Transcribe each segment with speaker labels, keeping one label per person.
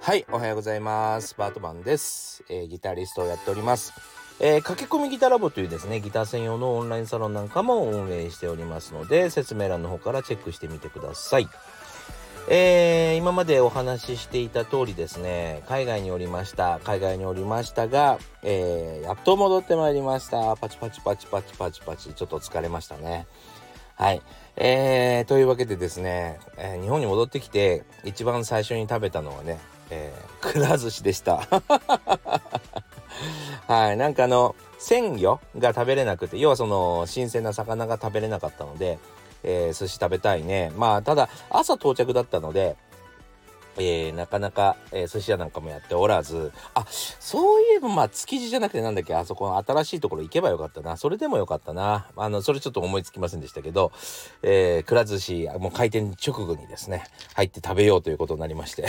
Speaker 1: はいおはようございます。バートマンです、えー、ギタリストをやっております。えー、駆け込みギターラボというですねギター専用のオンラインサロンなんかも運営しておりますので説明欄の方からチェックしてみてください。えー、今までお話ししていた通りですね海外におりました海外におりましたが、えー、やっと戻ってまいりました。パチパチパチパチパチパチちょっと疲れましたね。はい。えー、というわけでですね、えー、日本に戻ってきて一番最初に食べたのはね、えー、くら寿司でした。はい。なんかあの、鮮魚が食べれなくて、要はその、新鮮な魚が食べれなかったので、えー、寿司食べたいね。まあ、ただ、朝到着だったので、えー、なかなか、えー、寿司屋なんかもやっておらず、あ、そういえばまあ築地じゃなくてなんだっけ、あそこの新しいところ行けばよかったな。それでもよかったな。あの、それちょっと思いつきませんでしたけど、えー、くら寿司、もう開店直後にですね、入って食べようということになりまして。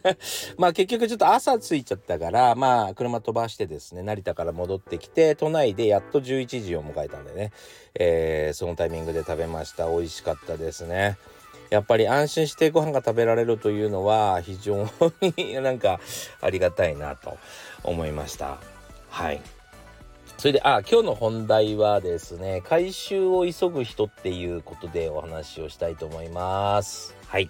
Speaker 1: まあ結局ちょっと朝着いちゃったから、まあ車飛ばしてですね、成田から戻ってきて、都内でやっと11時を迎えたんでね、えー、そのタイミングで食べました。美味しかったですね。やっぱり安心してご飯が食べられるというのは非常になんかありがたいなと思いました。はい。それで、あ、今日の本題はですね、回収を急ぐ人っていうことでお話をしたいと思います。はい。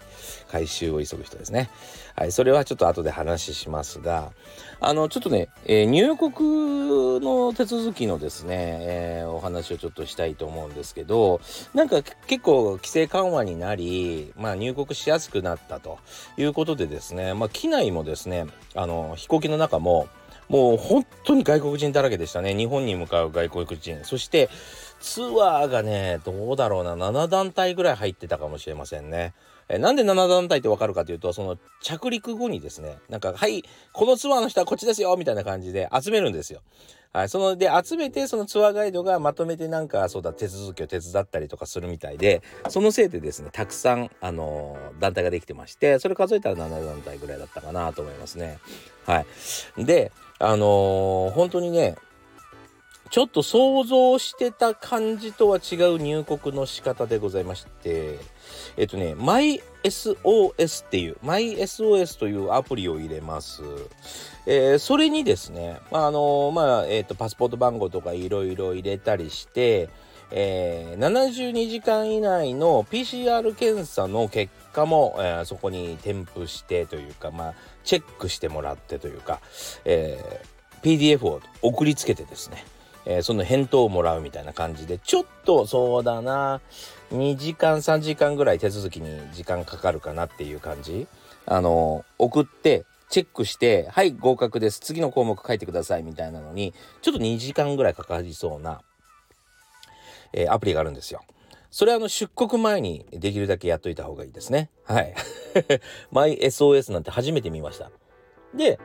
Speaker 1: 回収を急ぐ人ですね。はい。それはちょっと後で話しますが、あの、ちょっとね、えー、入国の手続きのですね、えー、お話をちょっとしたいと思うんですけど、なんか結構規制緩和になり、まあ入国しやすくなったということでですね、まあ機内もですね、あの、飛行機の中も、もう本当に外国人だらけでしたね。日本に向かう外国人。そして、ツアーがね、どうだろうな、7団体ぐらい入ってたかもしれませんね。えなんで7団体ってわかるかというと、その着陸後にですね、なんか、はい、このツアーの人はこっちですよみたいな感じで集めるんですよ。はい、そので集めてそのツアーガイドがまとめてなんかそうだ手続きを手伝ったりとかするみたいでそのせいでですねたくさんあのー、団体ができてましてそれ数えたら7団体ぐらいだったかなと思いますね。はい、であのー、本当にねちょっと想像してた感じとは違う入国の仕方でございまして、えっとね、MySOS っていう、MySOS というアプリを入れます。えー、それにですね、あのまあ、えっ、と、パスポート番号とかいろいろ入れたりして、えー、72時間以内の PCR 検査の結果も、えー、そこに添付してというか、まあ、チェックしてもらってというか、えー、PDF を送りつけてですね、え、その返答をもらうみたいな感じで、ちょっとそうだな、2時間3時間ぐらい手続きに時間かかるかなっていう感じ？あの、送って、チェックして、はい、合格です。次の項目書いてくださいみたいなのに、ちょっと2時間ぐらいかかりそうな、えー、アプリがあるんですよ。それはあの出国前にできるだけやっといた方がいいですね。はい。MySOS なんて初めて見ました。で、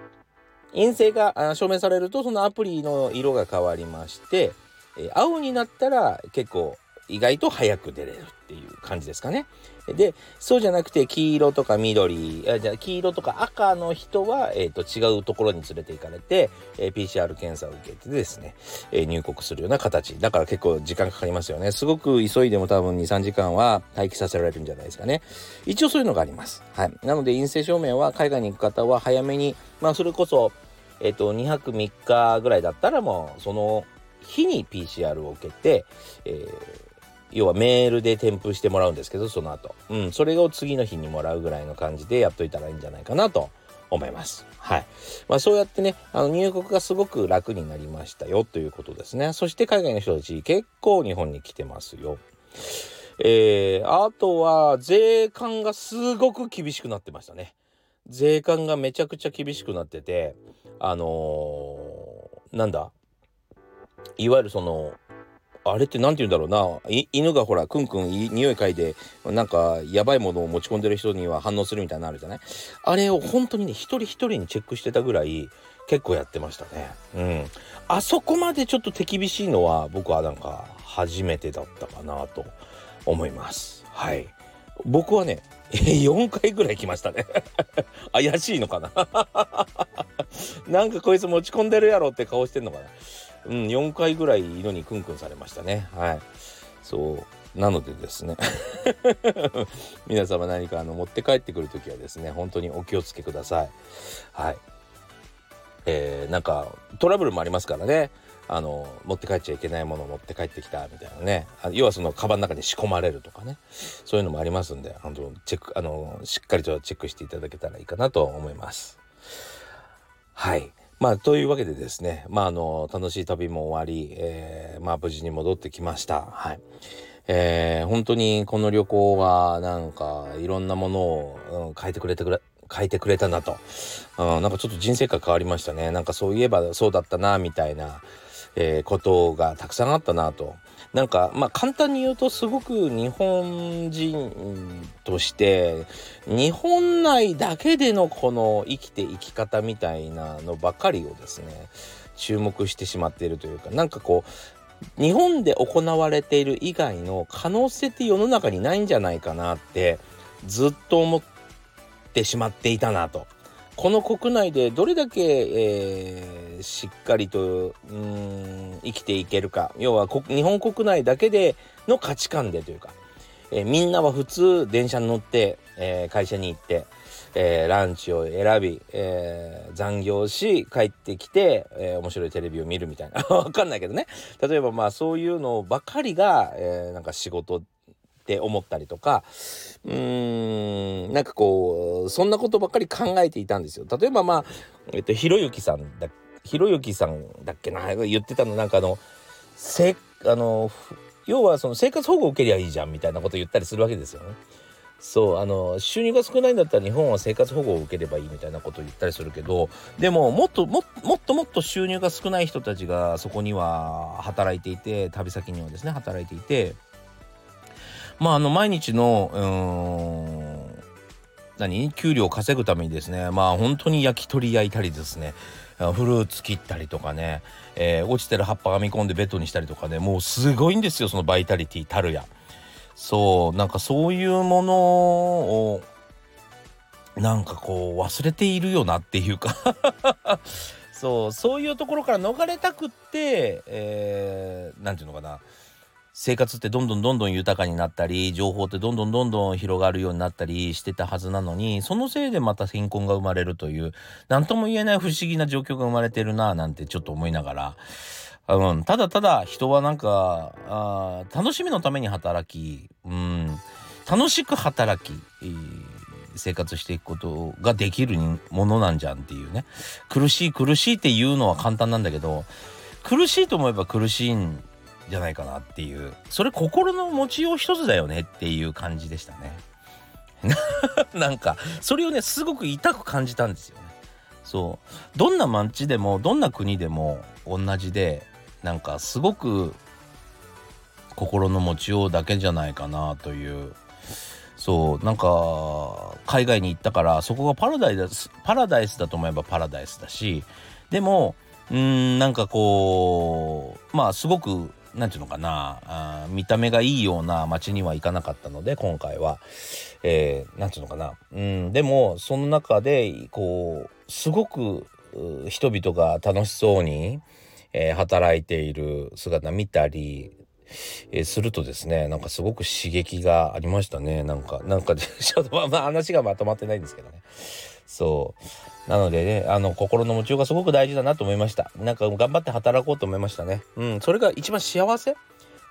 Speaker 1: 陰性が証明されるとそのアプリの色が変わりまして、え青になったら結構意外と早く出れるっていう感じですかね。で、そうじゃなくて黄色とか緑、あじゃ黄色とか赤の人は、えーと、違うところに連れて行かれて、えー、PCR 検査を受けてですね、えー、入国するような形。だから結構時間かかりますよね。すごく急いでも多分2、3時間は待機させられるんじゃないですかね。一応そういうのがあります。はい。なので陰性証明は海外に行く方は早めに、まあそれこそ、えっ、ー、と、2泊3日ぐらいだったらもうその日に PCR を受けて、えー要はメールで添付してもらうんですけど、その後。うん、それを次の日にもらうぐらいの感じでやっといたらいいんじゃないかなと思います。はい。まあそうやってね、あの入国がすごく楽になりましたよということですね。そして海外の人たち結構日本に来てますよ。えー、あとは税関がすごく厳しくなってましたね。税関がめちゃくちゃ厳しくなってて、あのー、なんだ？いわゆるそのあれって何て言うんだろうな。犬がほらクンクン匂い嗅いでなんかやばいものを持ち込んでる人には反応するみたいなのあるじゃない？あれを本当にね一人一人にチェックしてたぐらい結構やってましたね。うん。あそこまでちょっと手厳しいのは僕はなんか初めてだったかなと思います。はい。僕はね 4回ぐらい来ましたね。怪しいのかな？なんかこいつ持ち込んでるやろって顔してんのかな？うん、4回ぐらい犬にクンクンされましたね。はい。そう。なのでですね。皆様何かあの持って帰ってくる時はですね本当にお気をつけください。はい。えー、なんかトラブルもありますからね。あの持って帰っちゃいけないものを持って帰ってきたみたいなね。要はそのカバンの中に仕込まれるとかね。そういうのもありますんで本当チェックあのしっかりとチェックしていただけたらいいかなと思います。はい。まあというわけでですねまああの楽しい旅も終わり、えー、まあ無事に戻ってきました。はい。えー、本当にこの旅行はなんかいろんなものを、うん、変えてくれてくれ変えてくれたなと、うん、なんかちょっと人生観変わりましたね。なんかそういえばそうだったなみたいなえー、ことがたくさんあったなと。なんかまあ簡単に言うとすごく日本人として日本内だけでのこの生きて生き方みたいなのばかりをですね注目してしまっているというかなんかこう日本で行われている以外の可能性って世の中にないんじゃないかなってずっと思ってしまっていたなと。この国内でどれだけ、えー、しっかりとうん生きていけるか。要は日本国内だけでの価値観でというか、えー、みんなは普通電車に乗って、えー、会社に行って、えー、ランチを選び、えー、残業し帰ってきて、えー、面白いテレビを見るみたいな。わかんないけどね。例えばまあそういうのばかりが、えー、なんか仕事ってって思ったりとかうーんなんかこうそんなことばっかり考えていたんですよ。例えばまあえっとひろゆきさんだひろゆきさんだっけな言ってたのなんかあのせあの要はその生活保護を受けりゃいいじゃんみたいなこと言ったりするわけですよね。そうあの収入が少ないんだったら日本は生活保護を受ければいいみたいなことを言ったりするけどでももっとももっともっと収入が少ない人たちがそこには働いていて旅先にはですね働いていてまああの毎日のうん何？給料を稼ぐためにですねまあ本当に焼き鳥焼いたりですねフルーツ切ったりとかね、えー、落ちてる葉っぱ編み込んでベッドにしたりとかねもうすごいんですよそのバイタリティたるや。そうなんかそういうものをなんかこう忘れているよなっていうか。そうそういうところから逃れたくってえー、て言うのかな。生活ってどんどんどんどん豊かになったり情報ってどんどんどんどん広がるようになったりしてたはずなのにそのせいでまた貧困が生まれるという何とも言えない不思議な状況が生まれてるななんてちょっと思いながら、うん、ただただ人はなんかあ楽しみのために働き、うん、楽しく働き、生活していくことができるものなんじゃんっていうね。苦しい苦しいって言うのは簡単なんだけど苦しいと思えば苦しいんじゃないかなっていう。それ心の持ちよう一つだよねっていう感じでしたね。なんかそれをねすごく痛く感じたんですよね。そう。どんな街でもどんな国でも同じでなんかすごく心の持ちようだけじゃないかなという。そう。なんか海外に行ったからそこがパラダイスパラダイスだと思えばパラダイスだしでもうんなんかこうまあすごく何て言うのかなあ見た目がいいような街には行かなかったので今回は。何、えー、て言うのかな。うんでもその中でこうすごく人々が楽しそうに、えー、働いている姿見たりえー、するとですねなんかすごく刺激がありましたね。なんかなんか ちょっと、まあ、話がまとまってないんですけどね。そう。なのでねあの心の持ちようがすごく大事だなと思いました。なんか頑張って働こうと思いましたね。うんそれが一番幸せ？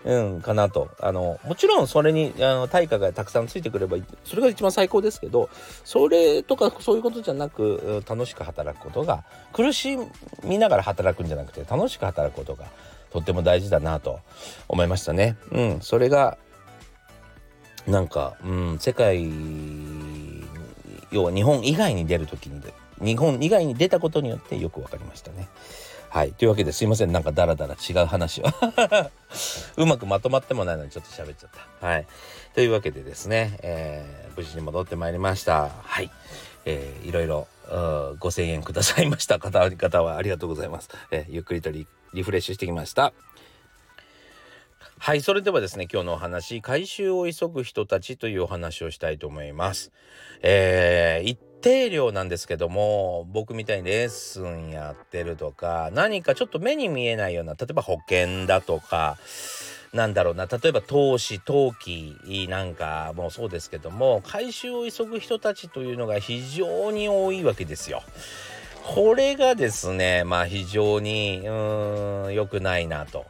Speaker 1: うんかなと。あのもちろんそれにあの対価がたくさんついてくればそれが一番最高ですけどそれとかそういうことじゃなく楽しく働くことが苦しみながら働くんじゃなくて楽しく働くことがとっても大事だなと思いましたね。うん、それがなんか、うん、世界要は日本以外に出る時に日本以外に出たことによってよく分かりましたね。はい。というわけですいません。なんかダラダラ違う話は うまくまとまってもないのにちょっと喋っちゃった。はい。というわけでですね、えー、無事に戻ってまいりました。はい。えー、いろいろ5,000くださいました方々はありがとうございます。えー、ゆっくりとリフレッシュしてきました。はいそれではですね今日のお話回収を急ぐ人たちというお話をしたいと思います。えー、一定量なんですけども僕みたいにレッスンやってるとか何かちょっと目に見えないような例えば保険だとかなんだろうな例えば投資投機なんかもそうですけども回収を急ぐ人たちというのが非常に多いわけですよ。これがですねまあ非常にうーん良くないなと。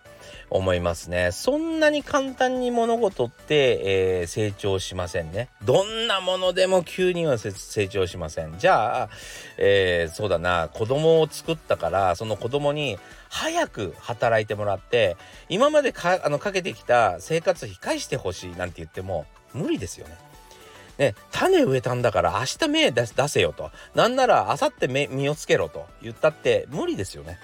Speaker 1: 思いますね。そんなに簡単に物事って、えー、成長しませんね。どんなものでも急には成長しません。じゃあ、えー、そうだな、子供を作ったから、その子供に早く働いてもらって、今までかあのかけてきた生活費返してほしいなんて言っても無理ですよね。ね、種植えたんだから明日芽出せよと。なんなら明後日実をつけろと言ったって無理ですよね。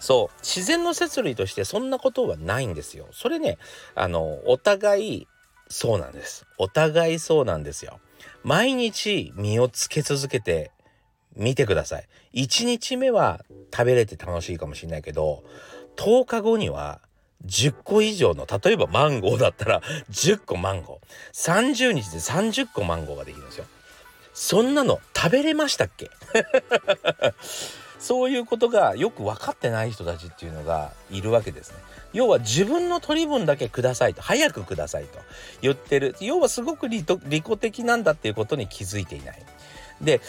Speaker 1: そう自然の摂理としてそんなことはないんですよ。それねあのお互いそうなんです。お互いそうなんですよ。毎日実をつけ続けてみてください。1日目は食べれて楽しいかもしれないけど10日後には10個以上の例えばマンゴーだったら10個マンゴー。30日で30個マンゴーができるんですよ。そんなの食べれましたっけ？そういうことがよく分かってない人たちっていうのがいるわけですね。要は自分の取り分だけくださいと。早くくださいと言ってる。要はすごく利己的なんだっていうことに気づいていない。で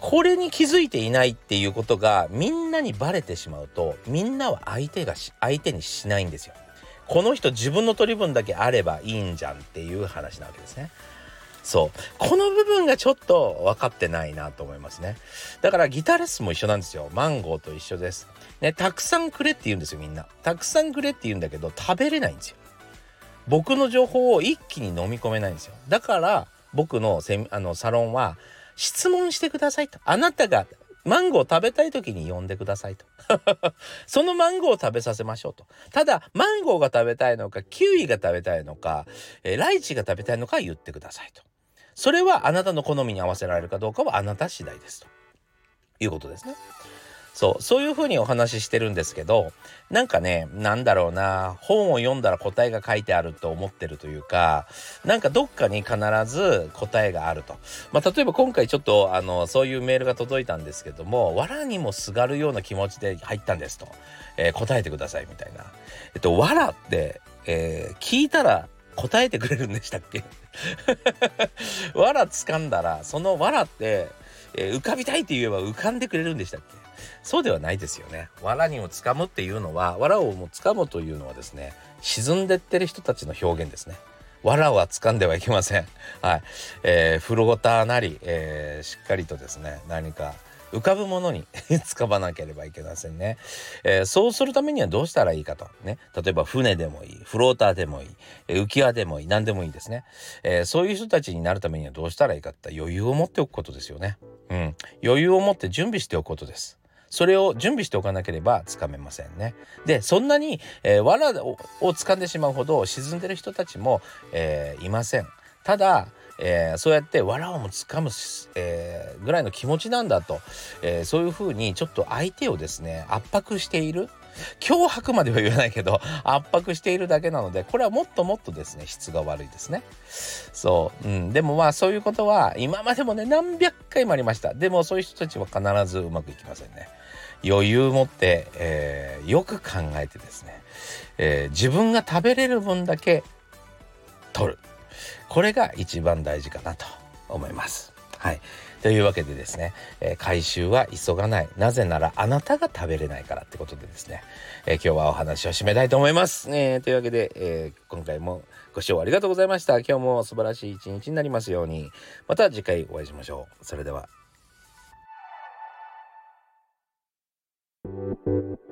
Speaker 1: これに気づいていないっていうことがみんなにバレてしまうとみんなは相手が相手にしないんですよ。この人自分の取り分だけあればいいんじゃんっていう話なわけですね。そう。この部分がちょっと分かってないなと思いますね。だからギターレスンも一緒なんですよ。マンゴーと一緒です。ねたくさんくれって言うんですよみんな。たくさんくれって言うんだけど食べれないんですよ。僕の情報を一気に飲み込めないんですよ。だから僕のセあのサロンは質問してくださいと。あなたがマンゴーを食べたい時に呼んでくださいと。そのマンゴーを食べさせましょうと。ただ、マンゴーが食べたいのか、キウイが食べたいのか、えー、ライチが食べたいのか言ってくださいと。それはあなたの好みに合わせられるかどうかはあなた次第ですということですね。そうそういうふうにお話ししてるんですけどなんかねなんだろうな本を読んだら答えが書いてあると思ってるというかなんかどっかに必ず答えがあると、まあ、例えば今回ちょっとあのそういうメールが届いたんですけども藁にもすがるような気持ちで入ったんですと、えー、答えてくださいみたいな。えっと藁って、えー、聞いたら答えてくれるんでしたっけ？藁掴んだらその藁って、えー、浮かびたいって言えば浮かんでくれるんでしたっけ？そうではないですよね。藁にも掴むっていうのは藁をも掴むというのはですね沈んでってる人たちの表現ですね。藁は掴んではいけません。はい。えー、フローターなり、えー、しっかりとですね何か浮かぶものに 使わなければいけませんね、えー、そうするためにはどうしたらいいかとね例えば船でもいいフローターでもいい、え浮き輪でもいい何でもいいですね、えー、そういう人たちになるためにはどうしたらいいかって余裕を持っておくことですよねうん余裕を持って準備しておくことですそれを準備しておかなければつかめませんね。でそんなに、えー、藁を掴んでしまうほど沈んでる人たちも、えー、いません。ただ、えー、そうやって藁をも掴む、えー、ぐらいの気持ちなんだと、えー、そういうふうにちょっと相手をですね圧迫している。脅迫までは言わないけど 圧迫しているだけなのでこれはもっともっとですね質が悪いですね。そう、うん、でもまあそういうことは今までもね何百回もありました。でもそういう人たちは必ずうまくいきませんね。余裕を持って、えー、よく考えてですね、えー、自分が食べれる分だけ取るこれが一番大事かなと思います。はい。というわけでですね、えー、回収は急がない。なぜならあなたが食べれないからってことでですね、えー、今日はお話を締めたいと思います。えー、というわけで、え今回もご視聴ありがとうございました。今日も素晴らしい一日になりますように。また次回お会いしましょう。それでは。thank you